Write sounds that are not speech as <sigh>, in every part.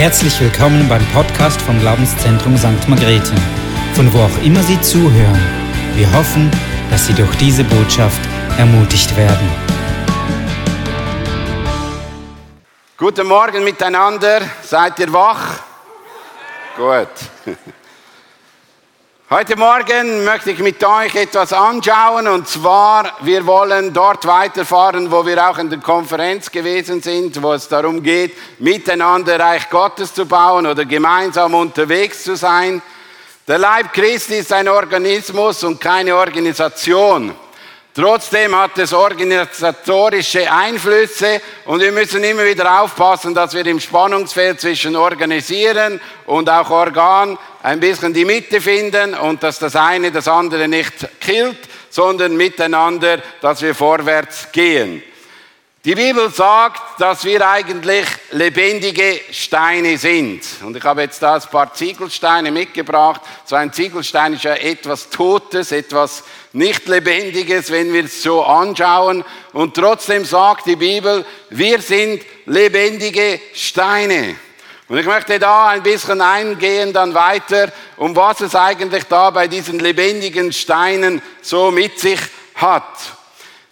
Herzlich willkommen beim Podcast vom Glaubenszentrum St. Margrethe, von wo auch immer Sie zuhören. Wir hoffen, dass Sie durch diese Botschaft ermutigt werden. Guten Morgen miteinander. Seid ihr wach? Gut. <laughs> Heute Morgen möchte ich mit euch etwas anschauen und zwar, wir wollen dort weiterfahren, wo wir auch in der Konferenz gewesen sind, wo es darum geht, miteinander Reich Gottes zu bauen oder gemeinsam unterwegs zu sein. Der Leib Christi ist ein Organismus und keine Organisation. Trotzdem hat es organisatorische Einflüsse und wir müssen immer wieder aufpassen, dass wir im Spannungsfeld zwischen Organisieren und auch Organ ein bisschen die Mitte finden und dass das eine das andere nicht killt, sondern miteinander, dass wir vorwärts gehen. Die Bibel sagt, dass wir eigentlich lebendige Steine sind. Und ich habe jetzt da ein paar Ziegelsteine mitgebracht. So ein Ziegelstein ist ja etwas Totes, etwas nicht Lebendiges, wenn wir es so anschauen. Und trotzdem sagt die Bibel, wir sind lebendige Steine. Und ich möchte da ein bisschen eingehen dann weiter, um was es eigentlich da bei diesen lebendigen Steinen so mit sich hat.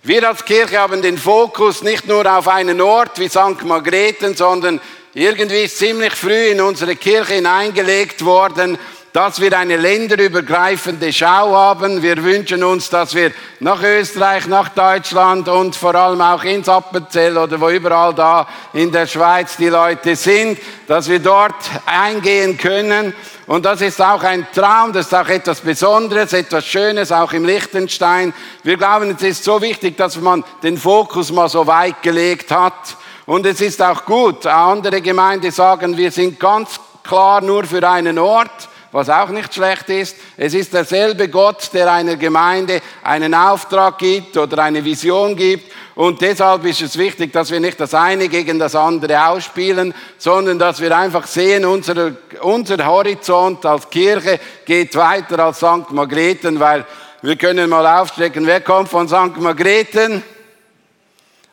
Wir als Kirche haben den Fokus nicht nur auf einen Ort wie St. Margrethen, sondern irgendwie ist ziemlich früh in unsere Kirche hineingelegt worden, dass wir eine länderübergreifende Schau haben. Wir wünschen uns, dass wir nach Österreich, nach Deutschland und vor allem auch ins Appenzell oder wo überall da in der Schweiz die Leute sind, dass wir dort eingehen können. Und das ist auch ein Traum, das ist auch etwas Besonderes, etwas Schönes, auch im Liechtenstein. Wir glauben, es ist so wichtig, dass man den Fokus mal so weit gelegt hat. Und es ist auch gut. Andere Gemeinden sagen, wir sind ganz klar nur für einen Ort was auch nicht schlecht ist. Es ist derselbe Gott, der einer Gemeinde einen Auftrag gibt oder eine Vision gibt. Und deshalb ist es wichtig, dass wir nicht das eine gegen das andere ausspielen, sondern dass wir einfach sehen, unser, unser Horizont als Kirche geht weiter als St. Margrethen, weil wir können mal aufstrecken, wer kommt von St. Margrethen?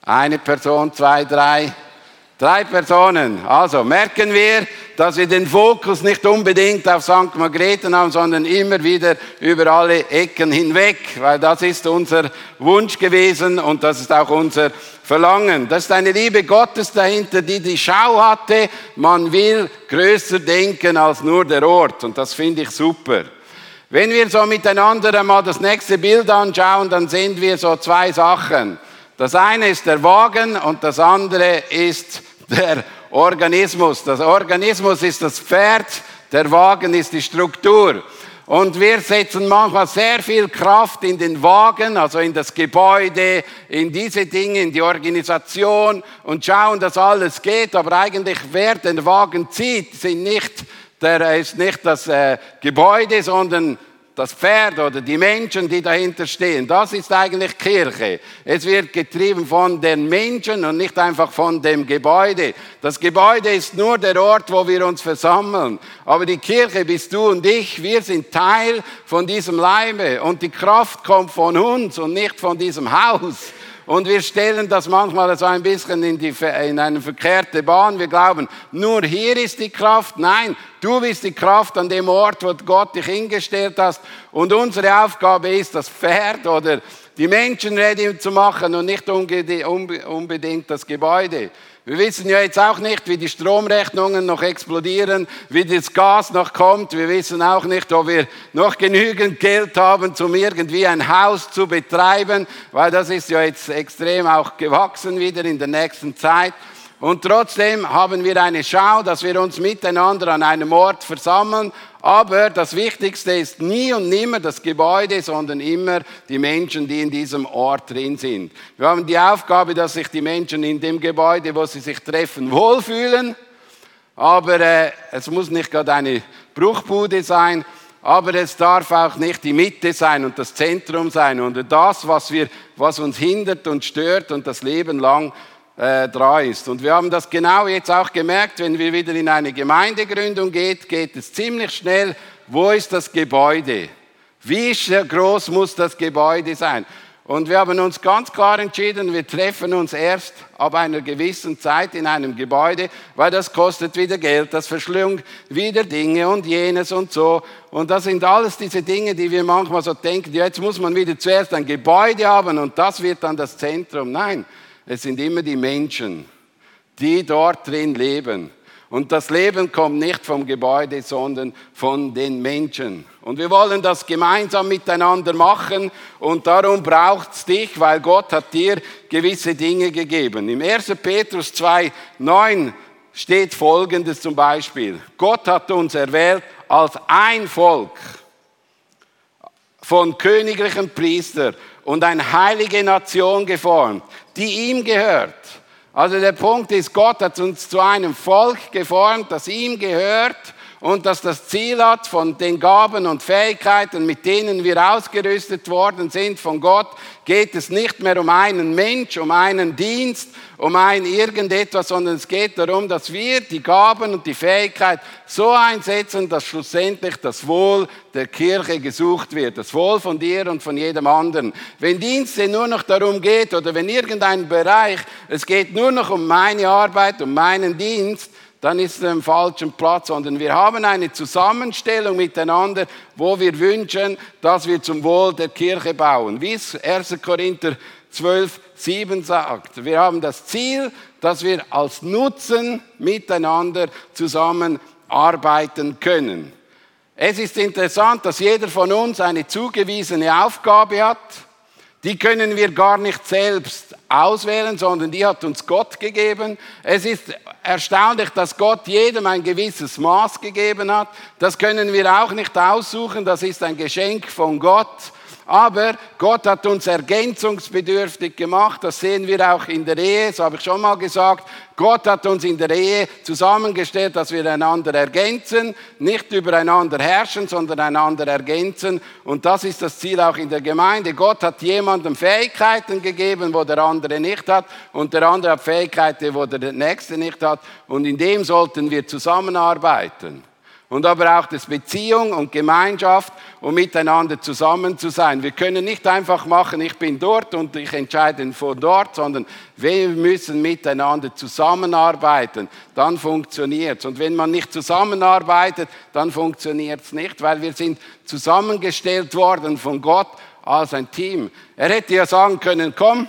Eine Person, zwei, drei. Drei Personen. Also merken wir, dass wir den Fokus nicht unbedingt auf St. Margrethen haben, sondern immer wieder über alle Ecken hinweg, weil das ist unser Wunsch gewesen und das ist auch unser Verlangen. Das ist eine Liebe Gottes dahinter, die die Schau hatte. Man will größer denken als nur der Ort und das finde ich super. Wenn wir so miteinander einmal das nächste Bild anschauen, dann sehen wir so zwei Sachen. Das eine ist der Wagen und das andere ist der Organismus. Das Organismus ist das Pferd, der Wagen ist die Struktur. Und wir setzen manchmal sehr viel Kraft in den Wagen, also in das Gebäude, in diese Dinge, in die Organisation und schauen, dass alles geht. Aber eigentlich, wer den Wagen zieht, sind nicht, der ist nicht das äh, Gebäude, sondern das Pferd oder die Menschen, die dahinter stehen. Das ist eigentlich Kirche. Es wird getrieben von den Menschen und nicht einfach von dem Gebäude. Das Gebäude ist nur der Ort, wo wir uns versammeln. Aber die Kirche bist du und ich. Wir sind Teil von diesem Leibe und die Kraft kommt von uns und nicht von diesem Haus. Und wir stellen das manchmal so ein bisschen in, die, in eine verkehrte Bahn. Wir glauben, nur hier ist die Kraft. Nein, du bist die Kraft an dem Ort, wo Gott dich hingestellt hast. Und unsere Aufgabe ist, das Pferd oder die Menschen ready zu machen und nicht unbedingt das Gebäude. Wir wissen ja jetzt auch nicht, wie die Stromrechnungen noch explodieren, wie das Gas noch kommt. Wir wissen auch nicht, ob wir noch genügend Geld haben, um irgendwie ein Haus zu betreiben, weil das ist ja jetzt extrem auch gewachsen wieder in der nächsten Zeit. Und trotzdem haben wir eine Schau, dass wir uns miteinander an einem Ort versammeln. Aber das Wichtigste ist nie und nimmer das Gebäude, sondern immer die Menschen, die in diesem Ort drin sind. Wir haben die Aufgabe, dass sich die Menschen in dem Gebäude, wo sie sich treffen, wohlfühlen. Aber äh, es muss nicht gerade eine Bruchbude sein, aber es darf auch nicht die Mitte sein und das Zentrum sein und das, was, wir, was uns hindert und stört und das Leben lang äh, dran ist. Und wir haben das genau jetzt auch gemerkt, wenn wir wieder in eine Gemeindegründung geht, geht es ziemlich schnell, wo ist das Gebäude? Wie groß muss das Gebäude sein? Und wir haben uns ganz klar entschieden, wir treffen uns erst ab einer gewissen Zeit in einem Gebäude, weil das kostet wieder Geld, das verschlungt wieder Dinge und jenes und so. Und das sind alles diese Dinge, die wir manchmal so denken, jetzt muss man wieder zuerst ein Gebäude haben und das wird dann das Zentrum. Nein, es sind immer die Menschen, die dort drin leben. Und das Leben kommt nicht vom Gebäude, sondern von den Menschen. Und wir wollen das gemeinsam miteinander machen und darum braucht es dich, weil Gott hat dir gewisse Dinge gegeben. Im 1. Petrus 2, 9 steht Folgendes zum Beispiel. Gott hat uns erwählt als ein Volk von königlichen Priester und eine heilige Nation geformt, die ihm gehört. Also der Punkt ist, Gott hat uns zu einem Volk geformt, das ihm gehört und das das Ziel hat von den Gaben und Fähigkeiten, mit denen wir ausgerüstet worden sind von Gott, geht es nicht mehr um einen Mensch, um einen Dienst, um ein irgendetwas, sondern es geht darum, dass wir die Gaben und die Fähigkeit so einsetzen, dass schlussendlich das Wohl der Kirche gesucht wird, das Wohl von dir und von jedem anderen. Wenn Dienste nur noch darum geht oder wenn irgendein Bereich, es geht nur noch um meine Arbeit, um meinen Dienst, dann ist es im falschen Platz, sondern wir haben eine Zusammenstellung miteinander, wo wir wünschen, dass wir zum Wohl der Kirche bauen. Wie es 1. Korinther 12, 7 sagt. Wir haben das Ziel, dass wir als Nutzen miteinander zusammenarbeiten können. Es ist interessant, dass jeder von uns eine zugewiesene Aufgabe hat. Die können wir gar nicht selbst auswählen, sondern die hat uns Gott gegeben. Es ist erstaunlich, dass Gott jedem ein gewisses Maß gegeben hat. Das können wir auch nicht aussuchen, das ist ein Geschenk von Gott. Aber Gott hat uns ergänzungsbedürftig gemacht. Das sehen wir auch in der Ehe. Das habe ich schon mal gesagt. Gott hat uns in der Ehe zusammengestellt, dass wir einander ergänzen, nicht übereinander herrschen, sondern einander ergänzen. Und das ist das Ziel auch in der Gemeinde. Gott hat jemandem Fähigkeiten gegeben, wo der andere nicht hat. Und der andere hat Fähigkeiten, wo der nächste nicht hat. Und in dem sollten wir zusammenarbeiten. Und aber auch das Beziehung und Gemeinschaft, um miteinander zusammen zu sein. Wir können nicht einfach machen, ich bin dort und ich entscheide von dort, sondern wir müssen miteinander zusammenarbeiten. Dann funktioniert es. Und wenn man nicht zusammenarbeitet, dann funktioniert es nicht, weil wir sind zusammengestellt worden von Gott als ein Team. Er hätte ja sagen können, komm,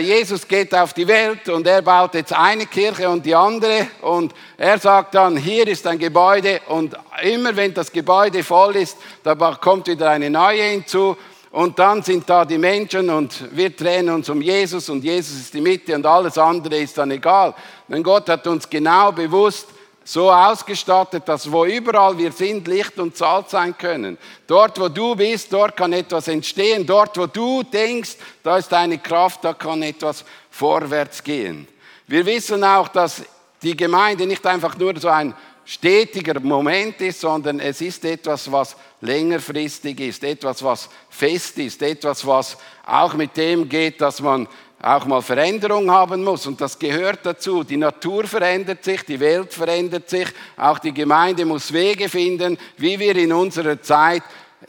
Jesus geht auf die Welt und er baut jetzt eine Kirche und die andere und er sagt dann, hier ist ein Gebäude und immer wenn das Gebäude voll ist, da kommt wieder eine neue hinzu und dann sind da die Menschen und wir drehen uns um Jesus und Jesus ist die Mitte und alles andere ist dann egal. Denn Gott hat uns genau bewusst so ausgestattet, dass wo überall wir sind, Licht und Salz sein können. Dort, wo du bist, dort kann etwas entstehen. Dort, wo du denkst, da ist eine Kraft, da kann etwas vorwärts gehen. Wir wissen auch, dass die Gemeinde nicht einfach nur so ein stetiger Moment ist, sondern es ist etwas, was längerfristig ist, etwas, was fest ist, etwas, was auch mit dem geht, dass man auch mal Veränderung haben muss. Und das gehört dazu. Die Natur verändert sich, die Welt verändert sich, auch die Gemeinde muss Wege finden, wie wir in unserer Zeit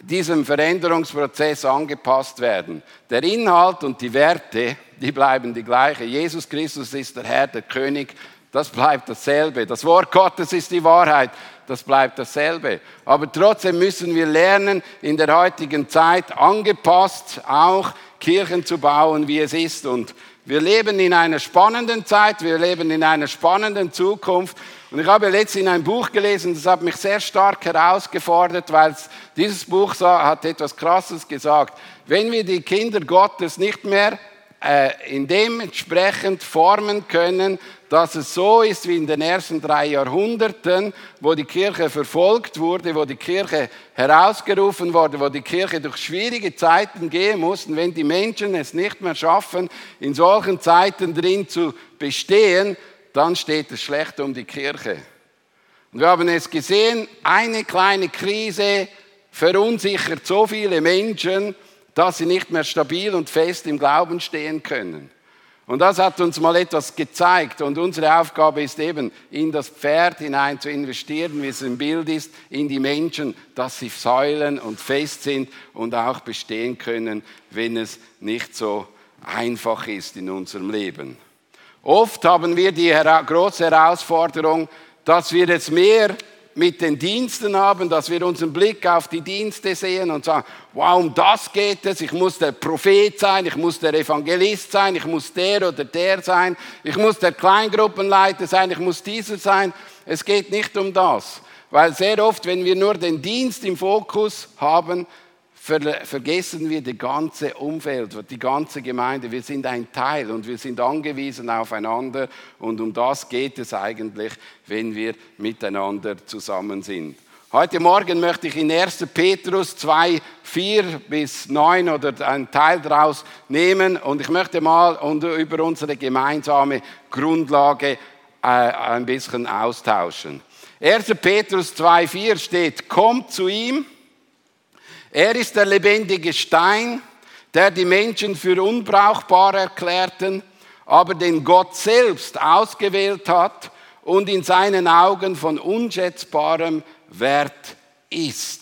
diesem Veränderungsprozess angepasst werden. Der Inhalt und die Werte, die bleiben die gleiche. Jesus Christus ist der Herr, der König, das bleibt dasselbe. Das Wort Gottes ist die Wahrheit, das bleibt dasselbe. Aber trotzdem müssen wir lernen, in der heutigen Zeit angepasst auch Kirchen zu bauen, wie es ist. Und wir leben in einer spannenden Zeit, wir leben in einer spannenden Zukunft. Und ich habe letztens ein Buch gelesen, das hat mich sehr stark herausgefordert, weil dieses Buch hat etwas Krasses gesagt. Wenn wir die Kinder Gottes nicht mehr äh, in dementsprechend formen können, dass es so ist wie in den ersten drei Jahrhunderten, wo die Kirche verfolgt wurde, wo die Kirche herausgerufen wurde, wo die Kirche durch schwierige Zeiten gehen musste, wenn die Menschen es nicht mehr schaffen, in solchen Zeiten drin zu bestehen, dann steht es schlecht um die Kirche. Und wir haben es gesehen, eine kleine Krise verunsichert so viele Menschen, dass sie nicht mehr stabil und fest im Glauben stehen können. Und das hat uns mal etwas gezeigt. Und unsere Aufgabe ist eben, in das Pferd hinein zu investieren, wie es im Bild ist, in die Menschen, dass sie Säulen und fest sind und auch bestehen können, wenn es nicht so einfach ist in unserem Leben. Oft haben wir die große Herausforderung, dass wir jetzt mehr mit den Diensten haben, dass wir unseren Blick auf die Dienste sehen und sagen, wow, um das geht es, ich muss der Prophet sein, ich muss der Evangelist sein, ich muss der oder der sein, ich muss der Kleingruppenleiter sein, ich muss dieser sein. Es geht nicht um das, weil sehr oft, wenn wir nur den Dienst im Fokus haben, vergessen wir das ganze Umfeld, die ganze Gemeinde. Wir sind ein Teil und wir sind angewiesen aufeinander. Und um das geht es eigentlich, wenn wir miteinander zusammen sind. Heute Morgen möchte ich in 1. Petrus 2, 4 bis 9 oder einen Teil daraus nehmen und ich möchte mal über unsere gemeinsame Grundlage äh, ein bisschen austauschen. 1. Petrus 2, 4 steht, kommt zu ihm, er ist der lebendige Stein, der die Menschen für unbrauchbar erklärten, aber den Gott selbst ausgewählt hat und in seinen Augen von unschätzbarem Wert ist.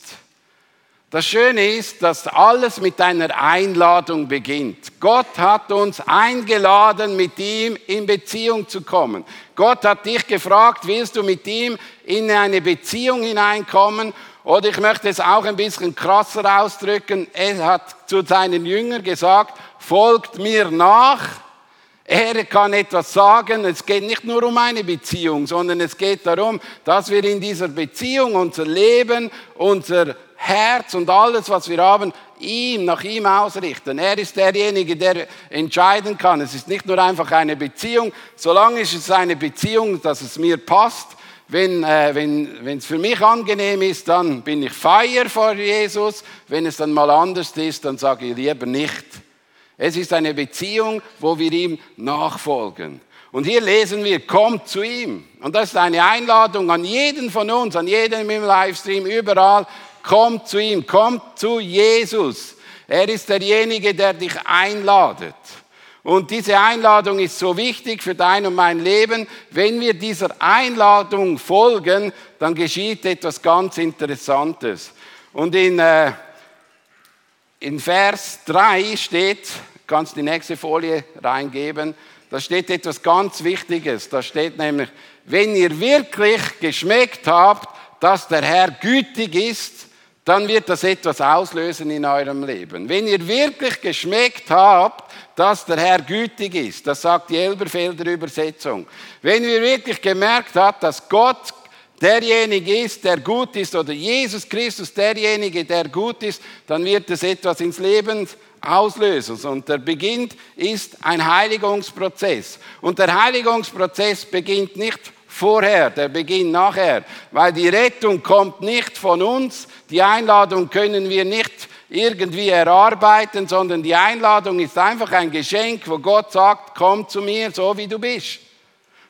Das Schöne ist, dass alles mit einer Einladung beginnt. Gott hat uns eingeladen, mit ihm in Beziehung zu kommen. Gott hat dich gefragt, willst du mit ihm in eine Beziehung hineinkommen? Oder ich möchte es auch ein bisschen krasser ausdrücken. Er hat zu seinen Jüngern gesagt, folgt mir nach. Er kann etwas sagen. Es geht nicht nur um eine Beziehung, sondern es geht darum, dass wir in dieser Beziehung unser Leben, unser Herz und alles, was wir haben, ihm, nach ihm ausrichten. Er ist derjenige, der entscheiden kann. Es ist nicht nur einfach eine Beziehung. Solange es ist eine Beziehung, dass es mir passt, wenn äh, wenn es für mich angenehm ist, dann bin ich feier vor Jesus. Wenn es dann mal anders ist, dann sage ich lieber nicht. Es ist eine Beziehung, wo wir ihm nachfolgen. Und hier lesen wir, kommt zu ihm. Und das ist eine Einladung an jeden von uns, an jeden im Livestream, überall. Kommt zu ihm, kommt zu Jesus. Er ist derjenige, der dich einladet. Und diese Einladung ist so wichtig für dein und mein Leben. Wenn wir dieser Einladung folgen, dann geschieht etwas ganz Interessantes. Und in, äh, in Vers 3 steht, kannst die nächste Folie reingeben, da steht etwas ganz Wichtiges. Da steht nämlich, wenn ihr wirklich geschmeckt habt, dass der Herr gütig ist, dann wird das etwas auslösen in eurem Leben. Wenn ihr wirklich geschmeckt habt, dass der Herr gütig ist, das sagt die Elberfelder Übersetzung. Wenn ihr wirklich gemerkt habt, dass Gott derjenige ist, der gut ist, oder Jesus Christus derjenige, der gut ist, dann wird es etwas ins Leben auslösen. Und der Beginn ist ein Heiligungsprozess. Und der Heiligungsprozess beginnt nicht vorher, der beginnt nachher, weil die Rettung kommt nicht von uns, die Einladung können wir nicht irgendwie erarbeiten, sondern die Einladung ist einfach ein Geschenk, wo Gott sagt, komm zu mir, so wie du bist.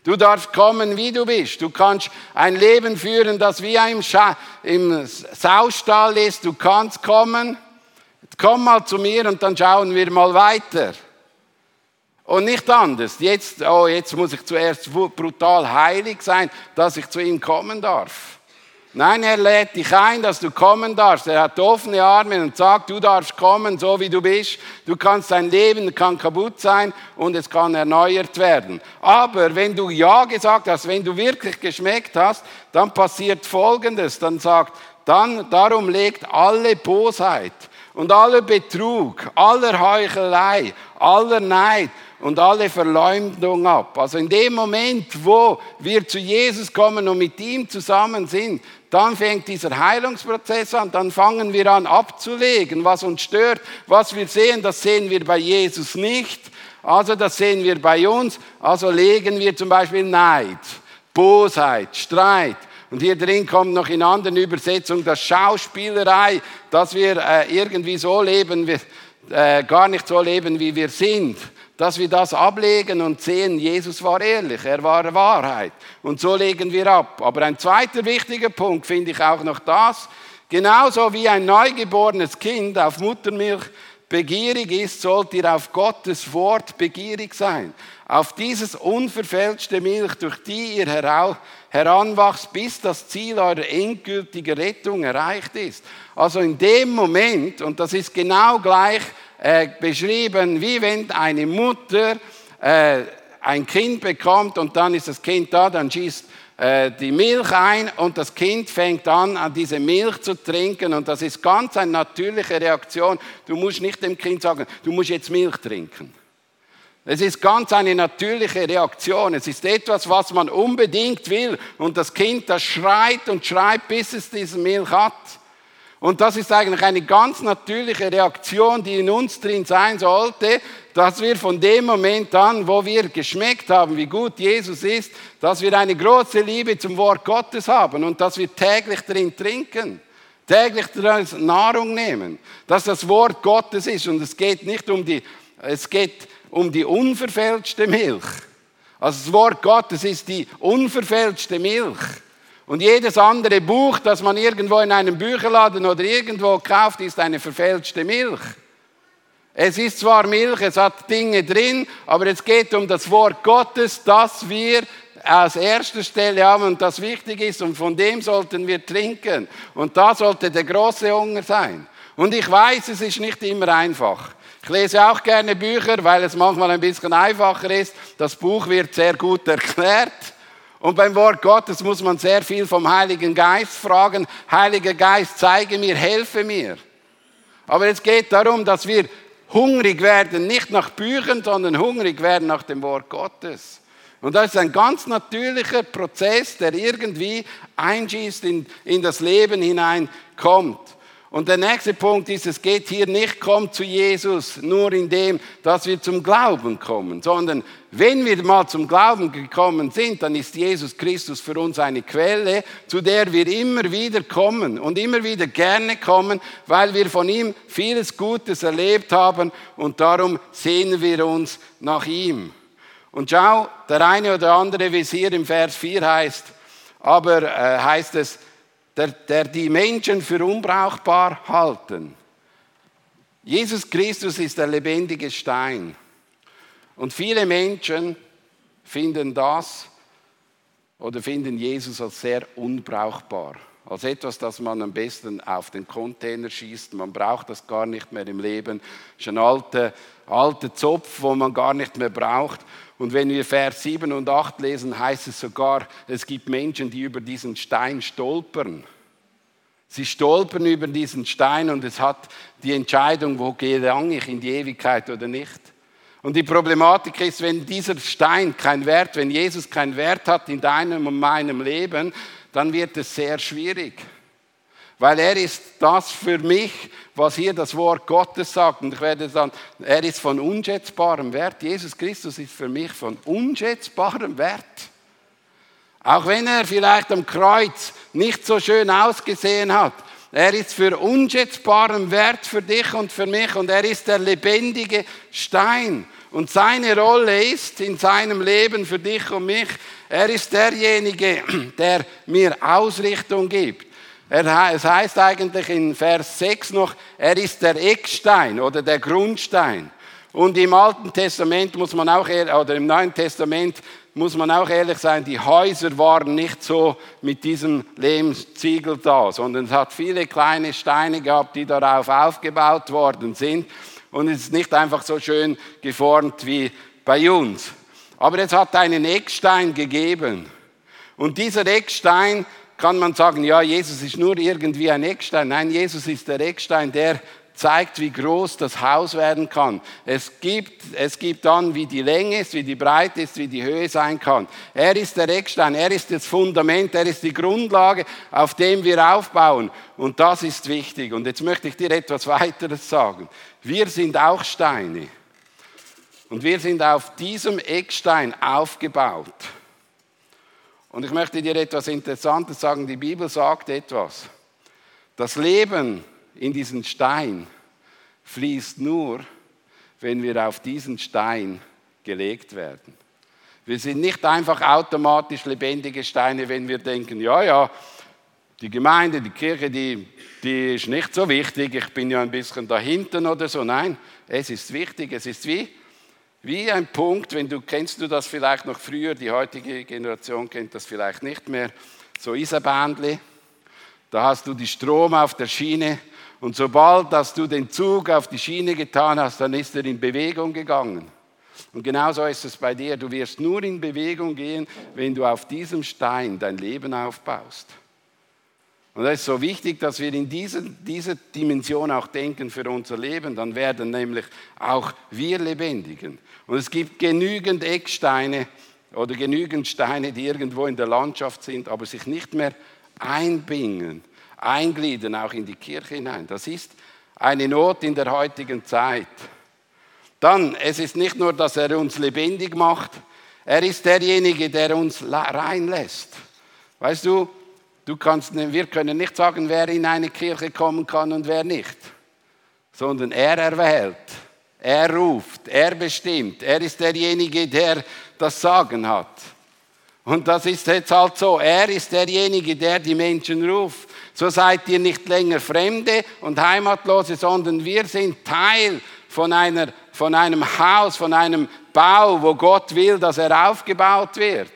Du darfst kommen, wie du bist. Du kannst ein Leben führen, das wie im, Scha im Saustall ist. Du kannst kommen. Komm mal zu mir und dann schauen wir mal weiter. Und nicht anders. Jetzt, oh, jetzt muss ich zuerst brutal heilig sein, dass ich zu ihm kommen darf. Nein, er lädt dich ein, dass du kommen darfst. Er hat offene Arme und sagt, du darfst kommen, so wie du bist. Du kannst dein Leben kann kaputt sein und es kann erneuert werden. Aber wenn du Ja gesagt hast, wenn du wirklich geschmeckt hast, dann passiert Folgendes. Dann sagt, dann, darum legt alle Bosheit und aller Betrug, aller Heuchelei, aller Neid und alle Verleumdung ab. Also in dem Moment, wo wir zu Jesus kommen und mit ihm zusammen sind, dann fängt dieser Heilungsprozess an, dann fangen wir an abzulegen, was uns stört, was wir sehen, das sehen wir bei Jesus nicht, also das sehen wir bei uns, also legen wir zum Beispiel Neid, Bosheit, Streit, und hier drin kommt noch in anderen Übersetzungen das Schauspielerei, dass wir äh, irgendwie so leben, wir, äh, gar nicht so leben, wie wir sind dass wir das ablegen und sehen, Jesus war ehrlich, er war Wahrheit. Und so legen wir ab. Aber ein zweiter wichtiger Punkt finde ich auch noch das, genauso wie ein neugeborenes Kind auf Muttermilch begierig ist, sollt ihr auf Gottes Wort begierig sein. Auf dieses unverfälschte Milch, durch die ihr heranwachst, bis das Ziel eurer endgültigen Rettung erreicht ist. Also in dem Moment, und das ist genau gleich äh, beschrieben, wie wenn eine Mutter äh, ein Kind bekommt und dann ist das Kind da, dann schießt äh, die Milch ein und das Kind fängt an, an diese Milch zu trinken und das ist ganz eine natürliche Reaktion. Du musst nicht dem Kind sagen, du musst jetzt Milch trinken. Es ist ganz eine natürliche Reaktion. Es ist etwas, was man unbedingt will und das Kind, das schreit und schreit, bis es diese Milch hat. Und das ist eigentlich eine ganz natürliche Reaktion, die in uns drin sein sollte, dass wir von dem Moment an, wo wir geschmeckt haben, wie gut Jesus ist, dass wir eine große Liebe zum Wort Gottes haben und dass wir täglich drin trinken, täglich daraus Nahrung nehmen, dass das Wort Gottes ist und es geht nicht um die, es geht um die unverfälschte Milch. Also das Wort Gottes ist die unverfälschte Milch. Und jedes andere Buch, das man irgendwo in einem Bücherladen oder irgendwo kauft, ist eine verfälschte Milch. Es ist zwar Milch, es hat Dinge drin, aber es geht um das Wort Gottes, das wir als erster Stelle haben und das wichtig ist und von dem sollten wir trinken. Und da sollte der große Hunger sein. Und ich weiß, es ist nicht immer einfach. Ich lese auch gerne Bücher, weil es manchmal ein bisschen einfacher ist. Das Buch wird sehr gut erklärt. Und beim Wort Gottes muss man sehr viel vom Heiligen Geist fragen. Heiliger Geist, zeige mir, helfe mir. Aber es geht darum, dass wir hungrig werden, nicht nach Büchern, sondern hungrig werden nach dem Wort Gottes. Und das ist ein ganz natürlicher Prozess, der irgendwie einschießt in, in das Leben hineinkommt. Und der nächste Punkt ist, es geht hier nicht, kommt zu Jesus nur in dem, dass wir zum Glauben kommen, sondern wenn wir mal zum Glauben gekommen sind, dann ist Jesus Christus für uns eine Quelle, zu der wir immer wieder kommen und immer wieder gerne kommen, weil wir von ihm vieles Gutes erlebt haben und darum sehnen wir uns nach ihm. Und schau, der eine oder andere, wie es hier im Vers 4 heißt, aber äh, heißt es, der, der die Menschen für unbrauchbar halten. Jesus Christus ist der lebendige Stein. Und viele Menschen finden das oder finden Jesus als sehr unbrauchbar. Als etwas, das man am besten auf den Container schießt. Man braucht das gar nicht mehr im Leben. Das ist ein alter, alter Zopf, wo man gar nicht mehr braucht. Und wenn wir Vers 7 und 8 lesen, heißt es sogar, es gibt Menschen, die über diesen Stein stolpern. Sie stolpern über diesen Stein und es hat die Entscheidung, wo gelang ich in die Ewigkeit oder nicht. Und die Problematik ist, wenn dieser Stein keinen Wert, wenn Jesus keinen Wert hat in deinem und meinem Leben, dann wird es sehr schwierig. Weil er ist das für mich, was hier das Wort Gottes sagt. Und ich werde sagen, er ist von unschätzbarem Wert. Jesus Christus ist für mich von unschätzbarem Wert. Auch wenn er vielleicht am Kreuz nicht so schön ausgesehen hat. Er ist für unschätzbaren Wert für dich und für mich und er ist der lebendige Stein. Und seine Rolle ist in seinem Leben für dich und mich, er ist derjenige, <clears throat> der mir Ausrichtung gibt. Er, es heißt eigentlich in Vers 6 noch, er ist der Eckstein oder der Grundstein. Und im Alten Testament muss man auch, oder im Neuen Testament muss man auch ehrlich sein, die Häuser waren nicht so mit diesem Lehmziegel da, sondern es hat viele kleine Steine gehabt, die darauf aufgebaut worden sind. Und es ist nicht einfach so schön geformt wie bei uns. Aber es hat einen Eckstein gegeben. Und dieser Eckstein kann man sagen, ja, Jesus ist nur irgendwie ein Eckstein. Nein, Jesus ist der Eckstein, der zeigt, wie groß das Haus werden kann. Es gibt, es gibt dann, wie die Länge ist, wie die Breite ist, wie die Höhe sein kann. Er ist der Eckstein, er ist das Fundament, er ist die Grundlage, auf dem wir aufbauen. Und das ist wichtig. Und jetzt möchte ich dir etwas weiteres sagen. Wir sind auch Steine. Und wir sind auf diesem Eckstein aufgebaut. Und ich möchte dir etwas Interessantes sagen. Die Bibel sagt etwas. Das Leben in diesen Stein fließt nur, wenn wir auf diesen Stein gelegt werden. Wir sind nicht einfach automatisch lebendige Steine, wenn wir denken, ja, ja, die Gemeinde, die Kirche, die, die ist nicht so wichtig, ich bin ja ein bisschen da hinten oder so. Nein, es ist wichtig, es ist wie, wie ein Punkt, wenn du, kennst du das vielleicht noch früher, die heutige Generation kennt das vielleicht nicht mehr, so Isabändli, da hast du die Strom auf der Schiene und sobald dass du den Zug auf die Schiene getan hast, dann ist er in Bewegung gegangen. Und genauso ist es bei dir. Du wirst nur in Bewegung gehen, wenn du auf diesem Stein dein Leben aufbaust. Und es ist so wichtig, dass wir in diese, diese Dimension auch denken für unser Leben. Dann werden nämlich auch wir lebendigen. Und es gibt genügend Ecksteine oder genügend Steine, die irgendwo in der Landschaft sind, aber sich nicht mehr einbringen, eingliedern auch in die Kirche hinein. Das ist eine Not in der heutigen Zeit. Dann, es ist nicht nur, dass er uns lebendig macht, er ist derjenige, der uns reinlässt. Weißt du, du kannst, wir können nicht sagen, wer in eine Kirche kommen kann und wer nicht, sondern er erwählt, er ruft, er bestimmt, er ist derjenige, der das Sagen hat. Und das ist jetzt halt so. Er ist derjenige, der die Menschen ruft. So seid ihr nicht länger Fremde und Heimatlose, sondern wir sind Teil von, einer, von einem Haus, von einem Bau, wo Gott will, dass er aufgebaut wird.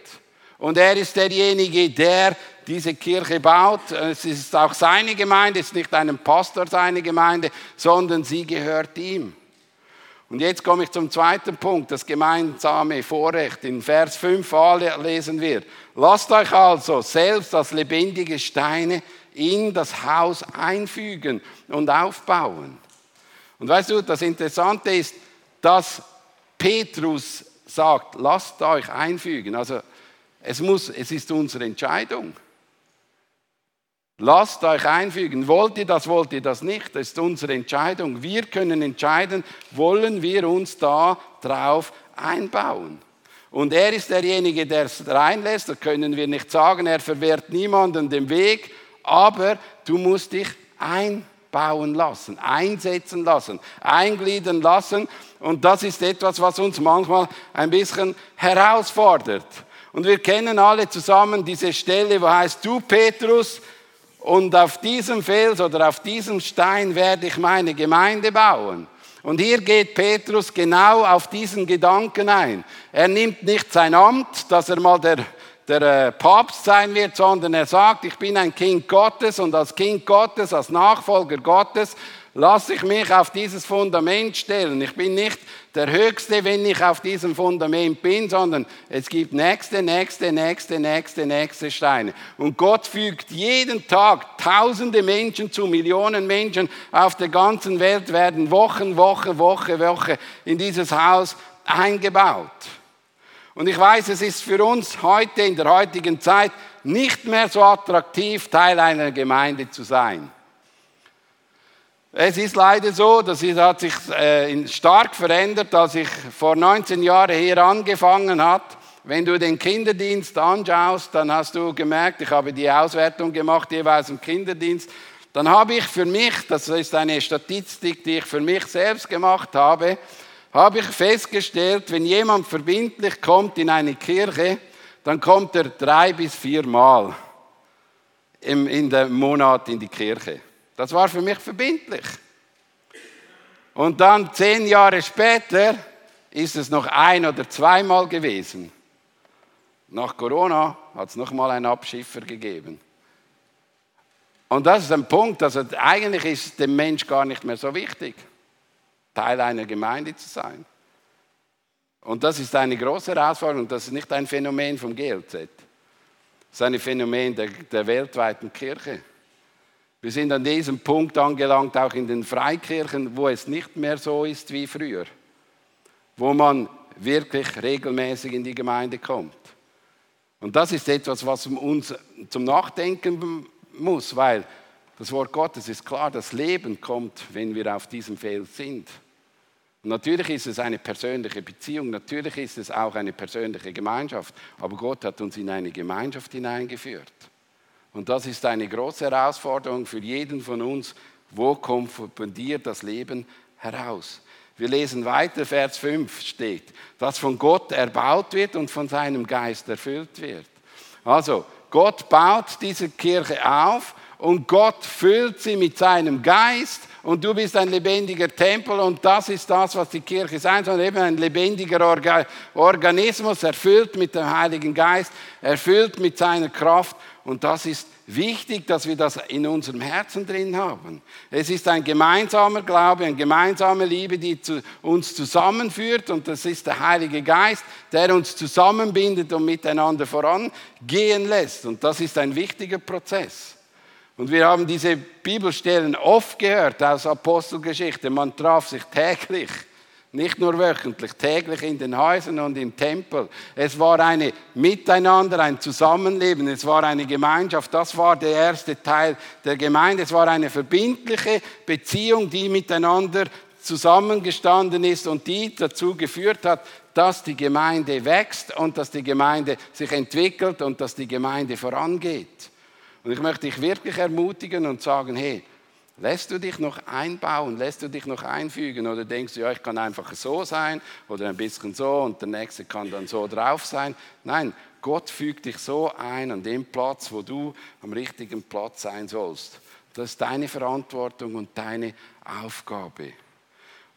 Und er ist derjenige, der diese Kirche baut. Es ist auch seine Gemeinde, es ist nicht einem Pastor seine Gemeinde, sondern sie gehört ihm. Und jetzt komme ich zum zweiten Punkt, das gemeinsame Vorrecht. In Vers 5a lesen wir, lasst euch also selbst als lebendige Steine in das Haus einfügen und aufbauen. Und weißt du, das Interessante ist, dass Petrus sagt, lasst euch einfügen. Also es, muss, es ist unsere Entscheidung. Lasst euch einfügen. Wollt ihr das, wollt ihr das nicht? Das ist unsere Entscheidung. Wir können entscheiden, wollen wir uns da drauf einbauen. Und er ist derjenige, der es reinlässt. Das können wir nicht sagen. Er verwehrt niemanden den Weg. Aber du musst dich einbauen lassen, einsetzen lassen, eingliedern lassen. Und das ist etwas, was uns manchmal ein bisschen herausfordert. Und wir kennen alle zusammen diese Stelle, wo heißt, du Petrus, und auf diesem Fels oder auf diesem Stein werde ich meine Gemeinde bauen. Und hier geht Petrus genau auf diesen Gedanken ein. Er nimmt nicht sein Amt, dass er mal der, der äh, Papst sein wird, sondern er sagt, ich bin ein Kind Gottes und als Kind Gottes, als Nachfolger Gottes, lasse ich mich auf dieses Fundament stellen. Ich bin nicht der Höchste, wenn ich auf diesem Fundament bin, sondern es gibt nächste, nächste, nächste, nächste, nächste Steine. Und Gott fügt jeden Tag tausende Menschen zu Millionen Menschen auf der ganzen Welt werden Wochen, Woche, Woche, Woche in dieses Haus eingebaut. Und ich weiß, es ist für uns heute in der heutigen Zeit nicht mehr so attraktiv, Teil einer Gemeinde zu sein. Es ist leider so, dass es hat sich äh, stark verändert, als ich vor 19 Jahren hier angefangen hat. Wenn du den Kinderdienst anschaust, dann hast du gemerkt, ich habe die Auswertung gemacht jeweils im Kinderdienst. Dann habe ich für mich, das ist eine Statistik, die ich für mich selbst gemacht habe, habe ich festgestellt, wenn jemand verbindlich kommt in eine Kirche, dann kommt er drei bis vier Mal im, in dem Monat in die Kirche. Das war für mich verbindlich. Und dann zehn Jahre später ist es noch ein oder zweimal gewesen. Nach Corona hat es nochmal einen Abschiffer gegeben. Und das ist ein Punkt, also eigentlich ist dem Mensch gar nicht mehr so wichtig, Teil einer Gemeinde zu sein. Und das ist eine große Herausforderung, das ist nicht ein Phänomen vom GLZ, das ist ein Phänomen der, der weltweiten Kirche. Wir sind an diesem Punkt angelangt, auch in den Freikirchen, wo es nicht mehr so ist wie früher, wo man wirklich regelmäßig in die Gemeinde kommt. Und das ist etwas, was uns zum Nachdenken muss, weil das Wort Gottes ist klar, das Leben kommt, wenn wir auf diesem Feld sind. Natürlich ist es eine persönliche Beziehung, natürlich ist es auch eine persönliche Gemeinschaft, aber Gott hat uns in eine Gemeinschaft hineingeführt. Und das ist eine große Herausforderung für jeden von uns. Wo kommt von dir das Leben heraus? Wir lesen weiter, Vers 5 steht, dass von Gott erbaut wird und von seinem Geist erfüllt wird. Also, Gott baut diese Kirche auf und Gott füllt sie mit seinem Geist und du bist ein lebendiger Tempel und das ist das, was die Kirche sein soll, eben ein lebendiger Orga Organismus, erfüllt mit dem Heiligen Geist, erfüllt mit seiner Kraft und das ist wichtig, dass wir das in unserem Herzen drin haben. Es ist ein gemeinsamer Glaube, eine gemeinsame Liebe, die zu uns zusammenführt und das ist der Heilige Geist, der uns zusammenbindet und miteinander vorangehen lässt und das ist ein wichtiger Prozess. Und wir haben diese Bibelstellen oft gehört aus Apostelgeschichte. Man traf sich täglich, nicht nur wöchentlich, täglich in den Häusern und im Tempel. Es war ein Miteinander, ein Zusammenleben, es war eine Gemeinschaft. Das war der erste Teil der Gemeinde. Es war eine verbindliche Beziehung, die miteinander zusammengestanden ist und die dazu geführt hat, dass die Gemeinde wächst und dass die Gemeinde sich entwickelt und dass die Gemeinde vorangeht. Und ich möchte dich wirklich ermutigen und sagen, hey, lässt du dich noch einbauen, lässt du dich noch einfügen oder denkst du, ja, ich kann einfach so sein oder ein bisschen so und der nächste kann dann so drauf sein. Nein, Gott fügt dich so ein an dem Platz, wo du am richtigen Platz sein sollst. Das ist deine Verantwortung und deine Aufgabe.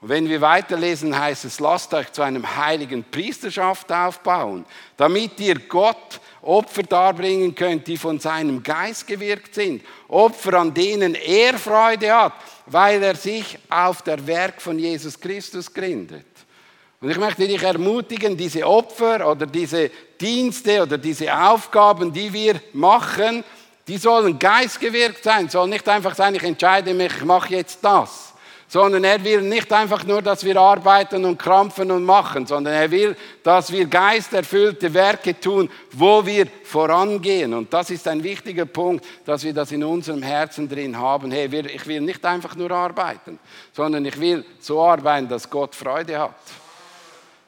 Und wenn wir weiterlesen, heißt es, lasst euch zu einem heiligen Priesterschaft aufbauen, damit ihr Gott Opfer darbringen könnt, die von seinem Geist gewirkt sind. Opfer, an denen er Freude hat, weil er sich auf der Werk von Jesus Christus gründet. Und ich möchte dich ermutigen, diese Opfer oder diese Dienste oder diese Aufgaben, die wir machen, die sollen geistgewirkt sein, soll nicht einfach sein, ich entscheide mich, ich mache jetzt das sondern er will nicht einfach nur, dass wir arbeiten und krampfen und machen, sondern er will, dass wir geisterfüllte Werke tun, wo wir vorangehen. Und das ist ein wichtiger Punkt, dass wir das in unserem Herzen drin haben. Hey, ich will nicht einfach nur arbeiten, sondern ich will so arbeiten, dass Gott Freude hat.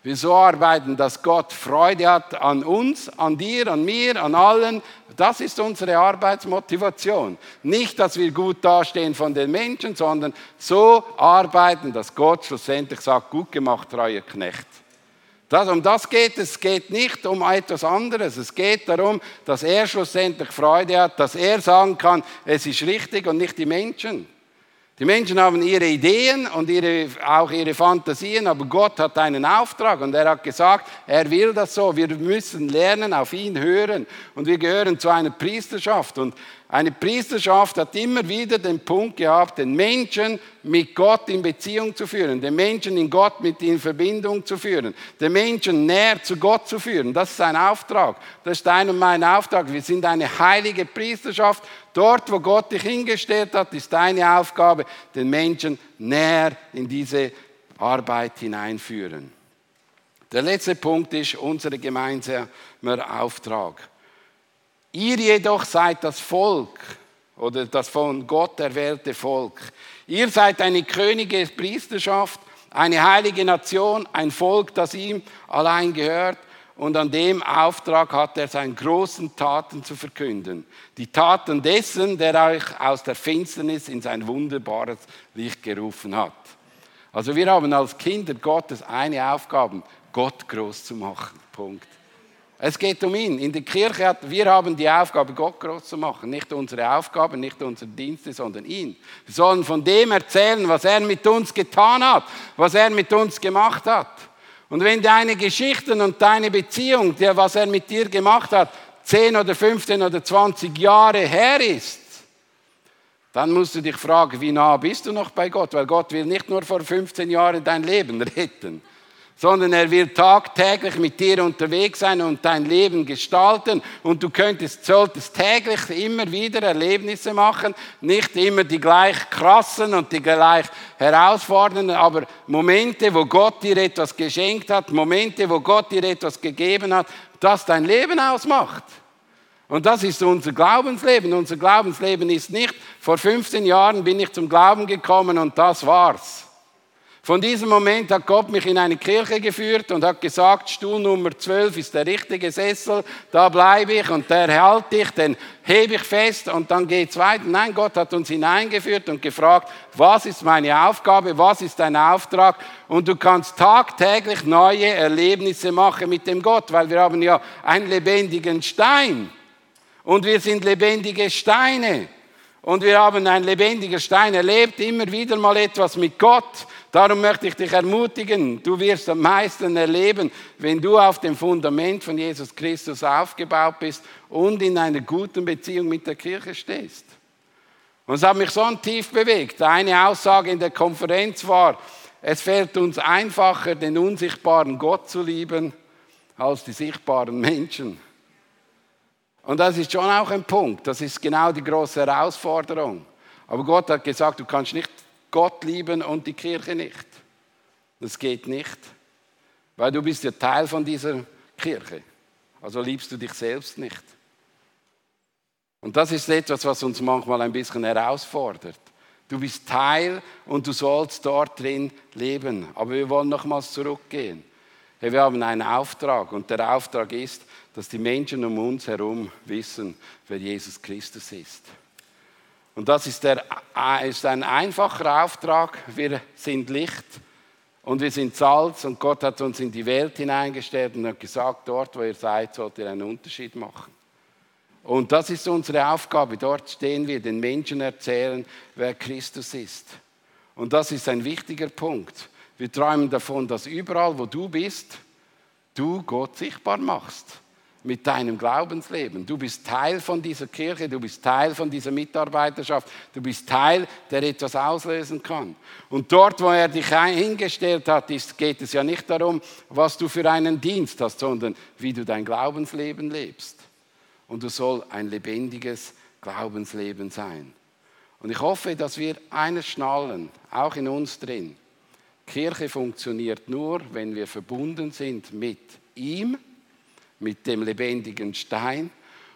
Wir so arbeiten, dass Gott Freude hat an uns, an dir, an mir, an allen. Das ist unsere Arbeitsmotivation. Nicht, dass wir gut dastehen von den Menschen, sondern so arbeiten, dass Gott schlussendlich sagt, gut gemacht, treuer Knecht. Das, um das geht es. Es geht nicht um etwas anderes. Es geht darum, dass er schlussendlich Freude hat, dass er sagen kann, es ist richtig und nicht die Menschen. Die Menschen haben ihre Ideen und ihre, auch ihre Fantasien, aber Gott hat einen Auftrag und er hat gesagt, er will das so. Wir müssen lernen, auf ihn hören und wir gehören zu einer Priesterschaft und eine Priesterschaft hat immer wieder den Punkt gehabt, den Menschen mit Gott in Beziehung zu führen, den Menschen in Gott mit in Verbindung zu führen, den Menschen näher zu Gott zu führen. Das ist sein Auftrag. Das ist dein und mein Auftrag. Wir sind eine heilige Priesterschaft. Dort, wo Gott dich hingestellt hat, ist deine Aufgabe, den Menschen näher in diese Arbeit hineinführen. Der letzte Punkt ist unser gemeinsamer Auftrag. Ihr jedoch seid das Volk oder das von Gott erwählte Volk. Ihr seid eine könige Priesterschaft, eine heilige Nation, ein Volk, das ihm allein gehört. Und an dem Auftrag hat er seine großen Taten zu verkünden. Die Taten dessen, der euch aus der Finsternis in sein wunderbares Licht gerufen hat. Also wir haben als Kinder Gottes eine Aufgabe, Gott groß zu machen. Punkt. Es geht um ihn. In der Kirche hat, wir haben die Aufgabe, Gott groß zu machen. Nicht unsere Aufgabe, nicht unsere Dienste, sondern ihn. Wir sollen von dem erzählen, was er mit uns getan hat, was er mit uns gemacht hat. Und wenn deine Geschichten und deine Beziehung, der, was er mit dir gemacht hat, 10 oder 15 oder 20 Jahre her ist, dann musst du dich fragen, wie nah bist du noch bei Gott? Weil Gott will nicht nur vor 15 Jahren dein Leben retten, sondern er will tagtäglich mit dir unterwegs sein und dein Leben gestalten. Und du könntest, solltest täglich immer wieder Erlebnisse machen, nicht immer die gleich krassen und die gleich herausfordernden, aber Momente, wo Gott dir etwas geschenkt hat, Momente, wo Gott dir etwas gegeben hat, das dein Leben ausmacht. Und das ist unser Glaubensleben. Unser Glaubensleben ist nicht, vor 15 Jahren bin ich zum Glauben gekommen und das war's. Von diesem Moment hat Gott mich in eine Kirche geführt und hat gesagt, Stuhl Nummer 12 ist der richtige Sessel, da bleibe ich und der halte ich, den hebe ich fest und dann geht es weiter. Nein, Gott hat uns hineingeführt und gefragt, was ist meine Aufgabe, was ist dein Auftrag und du kannst tagtäglich neue Erlebnisse machen mit dem Gott, weil wir haben ja einen lebendigen Stein. Und wir sind lebendige Steine. Und wir haben ein lebendiger Stein erlebt, immer wieder mal etwas mit Gott. Darum möchte ich dich ermutigen, du wirst am meisten erleben, wenn du auf dem Fundament von Jesus Christus aufgebaut bist und in einer guten Beziehung mit der Kirche stehst. Und es hat mich so tief bewegt. Eine Aussage in der Konferenz war, es fällt uns einfacher, den unsichtbaren Gott zu lieben, als die sichtbaren Menschen. Und das ist schon auch ein Punkt. Das ist genau die große Herausforderung. Aber Gott hat gesagt, du kannst nicht Gott lieben und die Kirche nicht. Das geht nicht, weil du bist ja Teil von dieser Kirche. Also liebst du dich selbst nicht. Und das ist etwas, was uns manchmal ein bisschen herausfordert. Du bist Teil und du sollst dort drin leben. Aber wir wollen nochmals zurückgehen. Wir haben einen Auftrag und der Auftrag ist, dass die Menschen um uns herum wissen, wer Jesus Christus ist. Und das ist, der, ist ein einfacher Auftrag. Wir sind Licht und wir sind Salz und Gott hat uns in die Welt hineingestellt und hat gesagt, dort wo ihr seid, sollt ihr einen Unterschied machen. Und das ist unsere Aufgabe. Dort stehen wir, den Menschen erzählen, wer Christus ist. Und das ist ein wichtiger Punkt. Wir träumen davon, dass überall, wo du bist, du Gott sichtbar machst mit deinem Glaubensleben. Du bist Teil von dieser Kirche, du bist Teil von dieser Mitarbeiterschaft, du bist Teil, der etwas auslösen kann. Und dort, wo er dich hingestellt hat, ist, geht es ja nicht darum, was du für einen Dienst hast, sondern wie du dein Glaubensleben lebst. Und du soll ein lebendiges Glaubensleben sein. Und ich hoffe, dass wir eines schnallen, auch in uns drin. Kirche funktioniert nur, wenn wir verbunden sind mit ihm mit dem lebendigen Stein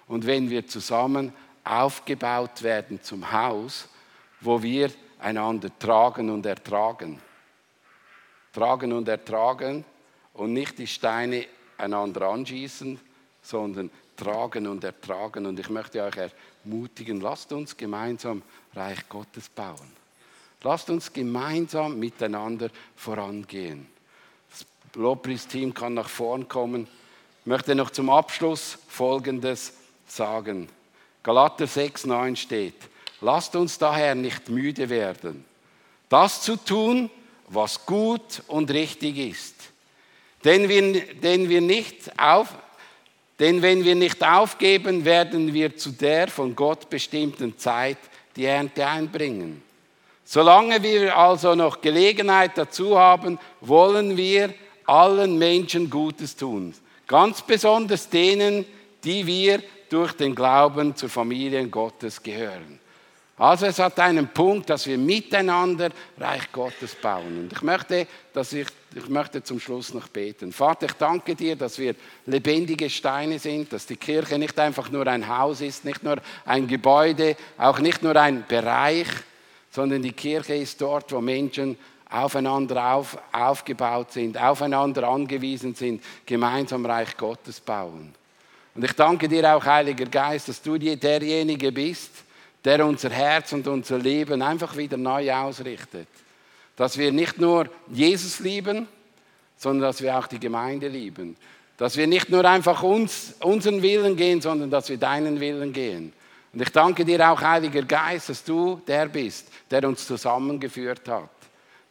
und wenn wir zusammen aufgebaut werden zum Haus, wo wir einander tragen und ertragen. Tragen und ertragen und nicht die Steine einander anschießen, sondern tragen und ertragen. Und ich möchte euch ermutigen, lasst uns gemeinsam Reich Gottes bauen. Lasst uns gemeinsam miteinander vorangehen. Das Lobpreisteam kann nach vorn kommen. Möchte noch zum Abschluss Folgendes sagen. Galater 6, 9 steht, lasst uns daher nicht müde werden, das zu tun, was gut und richtig ist. Denn, wir, denn, wir nicht auf, denn wenn wir nicht aufgeben, werden wir zu der von Gott bestimmten Zeit die Ernte einbringen. Solange wir also noch Gelegenheit dazu haben, wollen wir allen Menschen Gutes tun. Ganz besonders denen, die wir durch den Glauben zur Familie Gottes gehören. Also es hat einen Punkt, dass wir miteinander Reich Gottes bauen. Und ich möchte, dass ich, ich möchte zum Schluss noch beten. Vater, ich danke dir, dass wir lebendige Steine sind, dass die Kirche nicht einfach nur ein Haus ist, nicht nur ein Gebäude, auch nicht nur ein Bereich, sondern die Kirche ist dort, wo Menschen aufeinander auf, aufgebaut sind, aufeinander angewiesen sind, gemeinsam Reich Gottes bauen. Und ich danke dir auch, Heiliger Geist, dass du derjenige bist, der unser Herz und unser Leben einfach wieder neu ausrichtet. Dass wir nicht nur Jesus lieben, sondern dass wir auch die Gemeinde lieben. Dass wir nicht nur einfach uns, unseren Willen gehen, sondern dass wir deinen Willen gehen. Und ich danke dir auch, Heiliger Geist, dass du der bist, der uns zusammengeführt hat.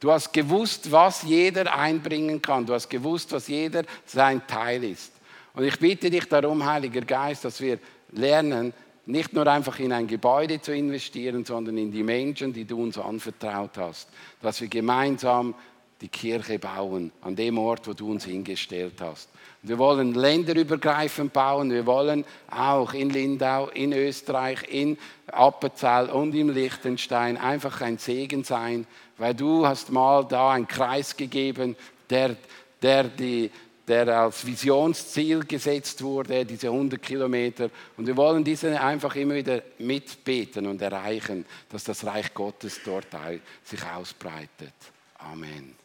Du hast gewusst, was jeder einbringen kann. Du hast gewusst, was jeder sein Teil ist. Und ich bitte dich darum, Heiliger Geist, dass wir lernen, nicht nur einfach in ein Gebäude zu investieren, sondern in die Menschen, die du uns anvertraut hast. Dass wir gemeinsam die Kirche bauen, an dem Ort, wo du uns hingestellt hast. Wir wollen länderübergreifend bauen. Wir wollen auch in Lindau, in Österreich, in Appenzell und im Liechtenstein einfach ein Segen sein, weil du hast mal da einen Kreis gegeben, der, der, die, der als Visionsziel gesetzt wurde, diese 100 Kilometer. Und wir wollen diese einfach immer wieder mitbeten und erreichen, dass das Reich Gottes dort sich ausbreitet. Amen.